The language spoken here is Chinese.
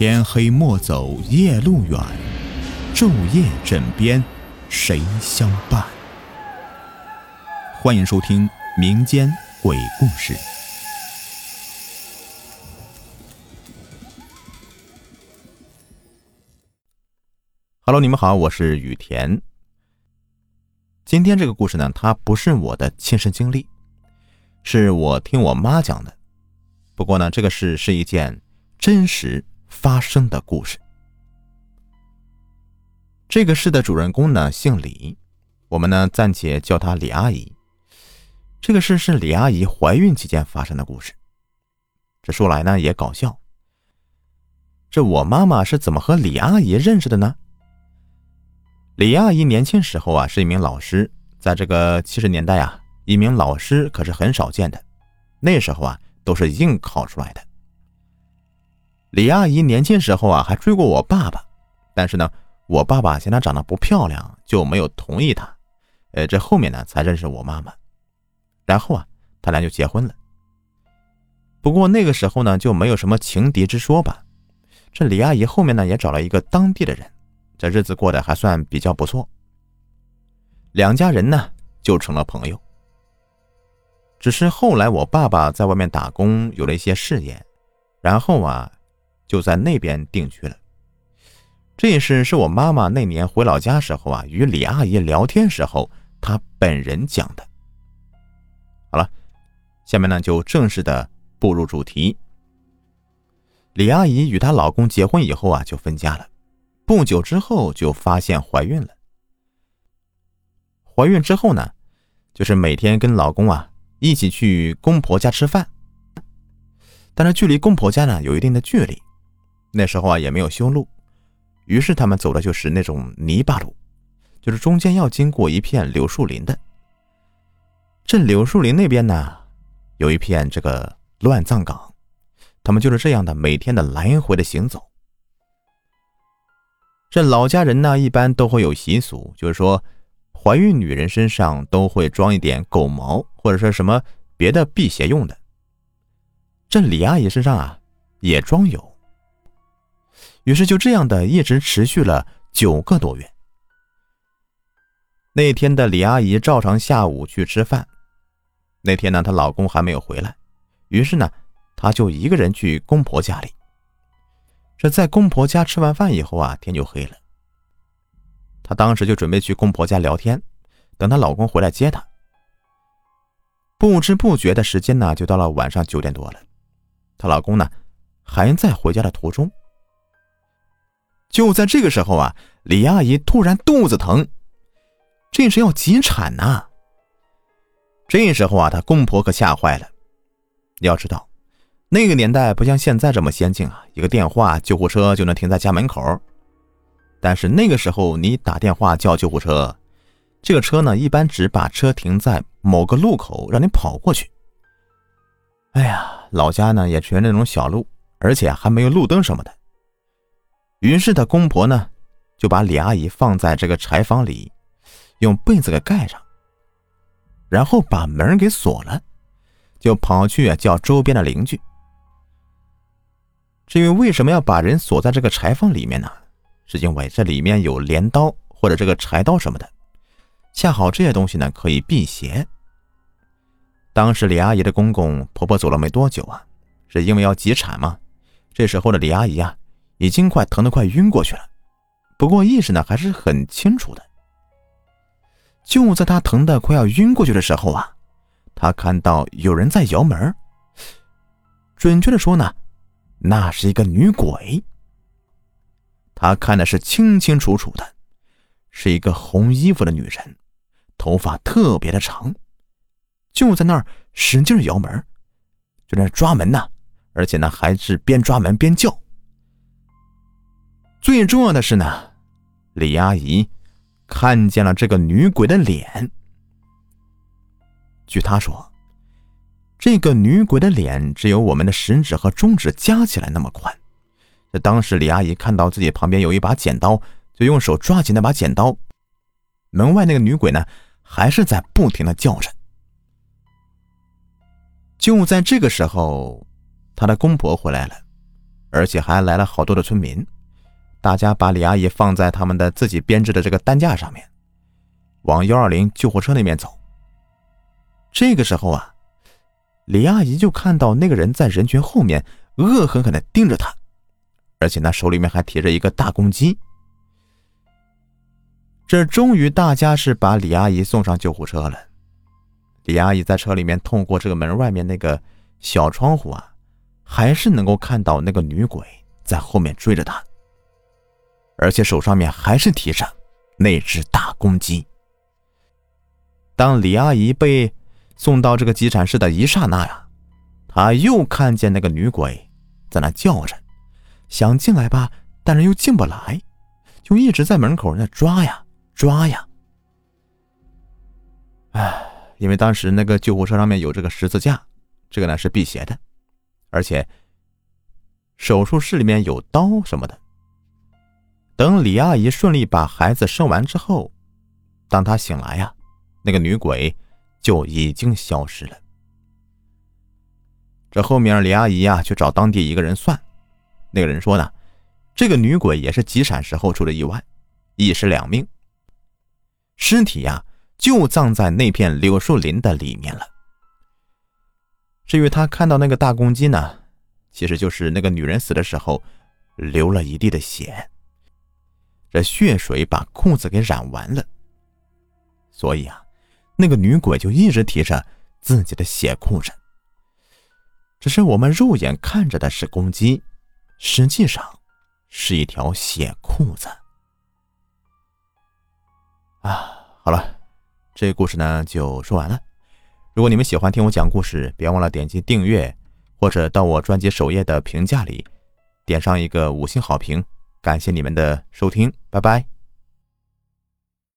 天黑莫走夜路远，昼夜枕边谁相伴？欢迎收听民间鬼故事。Hello，你们好，我是雨田。今天这个故事呢，它不是我的亲身经历，是我听我妈讲的。不过呢，这个事是一件真实发生的故事。这个事的主人公呢姓李，我们呢暂且叫她李阿姨。这个事是李阿姨怀孕期间发生的故事。这说来呢也搞笑。这我妈妈是怎么和李阿姨认识的呢？李阿姨年轻时候啊是一名老师，在这个七十年代啊，一名老师可是很少见的。那时候啊。都是硬考出来的。李阿姨年轻时候啊，还追过我爸爸，但是呢，我爸爸嫌她长得不漂亮，就没有同意她。呃，这后面呢，才认识我妈妈，然后啊，他俩就结婚了。不过那个时候呢，就没有什么情敌之说吧。这李阿姨后面呢，也找了一个当地的人，这日子过得还算比较不错。两家人呢，就成了朋友。只是后来我爸爸在外面打工，有了一些事业，然后啊，就在那边定居了。这事是我妈妈那年回老家时候啊，与李阿姨聊天时候，她本人讲的。好了，下面呢就正式的步入主题。李阿姨与她老公结婚以后啊，就分家了，不久之后就发现怀孕了。怀孕之后呢，就是每天跟老公啊。一起去公婆家吃饭，但是距离公婆家呢有一定的距离。那时候啊也没有修路，于是他们走的就是那种泥巴路，就是中间要经过一片柳树林的。这柳树林那边呢有一片这个乱葬岗，他们就是这样的每天的来回的行走。这老家人呢一般都会有习俗，就是说。怀孕女人身上都会装一点狗毛，或者说什么别的辟邪用的。这李阿姨身上啊也装有。于是就这样的一直持续了九个多月。那天的李阿姨照常下午去吃饭。那天呢，她老公还没有回来，于是呢，她就一个人去公婆家里。这在公婆家吃完饭以后啊，天就黑了。她当时就准备去公婆家聊天，等她老公回来接她。不知不觉的时间呢，就到了晚上九点多了。她老公呢，还在回家的途中。就在这个时候啊，李阿姨突然肚子疼，这是要急产呐。这时候啊，她公婆可吓坏了。要知道，那个年代不像现在这么先进啊，一个电话，救护车就能停在家门口。但是那个时候，你打电话叫救护车，这个车呢，一般只把车停在某个路口，让你跑过去。哎呀，老家呢也全是那种小路，而且还没有路灯什么的。于是他公婆呢，就把李阿姨放在这个柴房里，用被子给盖上，然后把门给锁了，就跑去叫周边的邻居。至于为什么要把人锁在这个柴房里面呢？是因为这里面有镰刀或者这个柴刀什么的，恰好这些东西呢可以辟邪。当时李阿姨的公公婆婆走了没多久啊，是因为要急产嘛。这时候的李阿姨啊，已经快疼得快晕过去了，不过意识呢还是很清楚的。就在他疼得快要晕过去的时候啊，他看到有人在摇门，准确的说呢，那是一个女鬼。他看的是清清楚楚的，是一个红衣服的女人，头发特别的长，就在那儿使劲摇门，就在那抓门呢，而且呢还是边抓门边叫。最重要的是呢，李阿姨看见了这个女鬼的脸。据她说，这个女鬼的脸只有我们的食指和中指加起来那么宽。这当时，李阿姨看到自己旁边有一把剪刀，就用手抓起那把剪刀。门外那个女鬼呢，还是在不停的叫着。就在这个时候，她的公婆回来了，而且还来了好多的村民。大家把李阿姨放在他们的自己编制的这个担架上面，往幺二零救护车那边走。这个时候啊，李阿姨就看到那个人在人群后面恶狠狠地盯着她，而且呢手里面还提着一个大公鸡。这终于，大家是把李阿姨送上救护车了。李阿姨在车里面，透过这个门外面那个小窗户啊，还是能够看到那个女鬼在后面追着她。而且手上面还是提着那只大公鸡。当李阿姨被送到这个急产室的一刹那呀，她又看见那个女鬼在那叫着，想进来吧，但是又进不来，就一直在门口那抓呀抓呀。哎，因为当时那个救护车上面有这个十字架，这个呢是辟邪的，而且手术室里面有刀什么的。等李阿姨顺利把孩子生完之后，当她醒来呀，那个女鬼就已经消失了。这后面李阿姨呀去找当地一个人算，那个人说呢，这个女鬼也是急产时候出的意外，一尸两命，尸体呀就葬在那片柳树林的里面了。至于他看到那个大公鸡呢，其实就是那个女人死的时候流了一地的血。这血水把裤子给染完了，所以啊，那个女鬼就一直提着自己的血裤子。只是我们肉眼看着的是公鸡，实际上是一条血裤子。啊，好了，这故事呢就说完了。如果你们喜欢听我讲故事，别忘了点击订阅，或者到我专辑首页的评价里点上一个五星好评。感谢你们的收听，拜拜。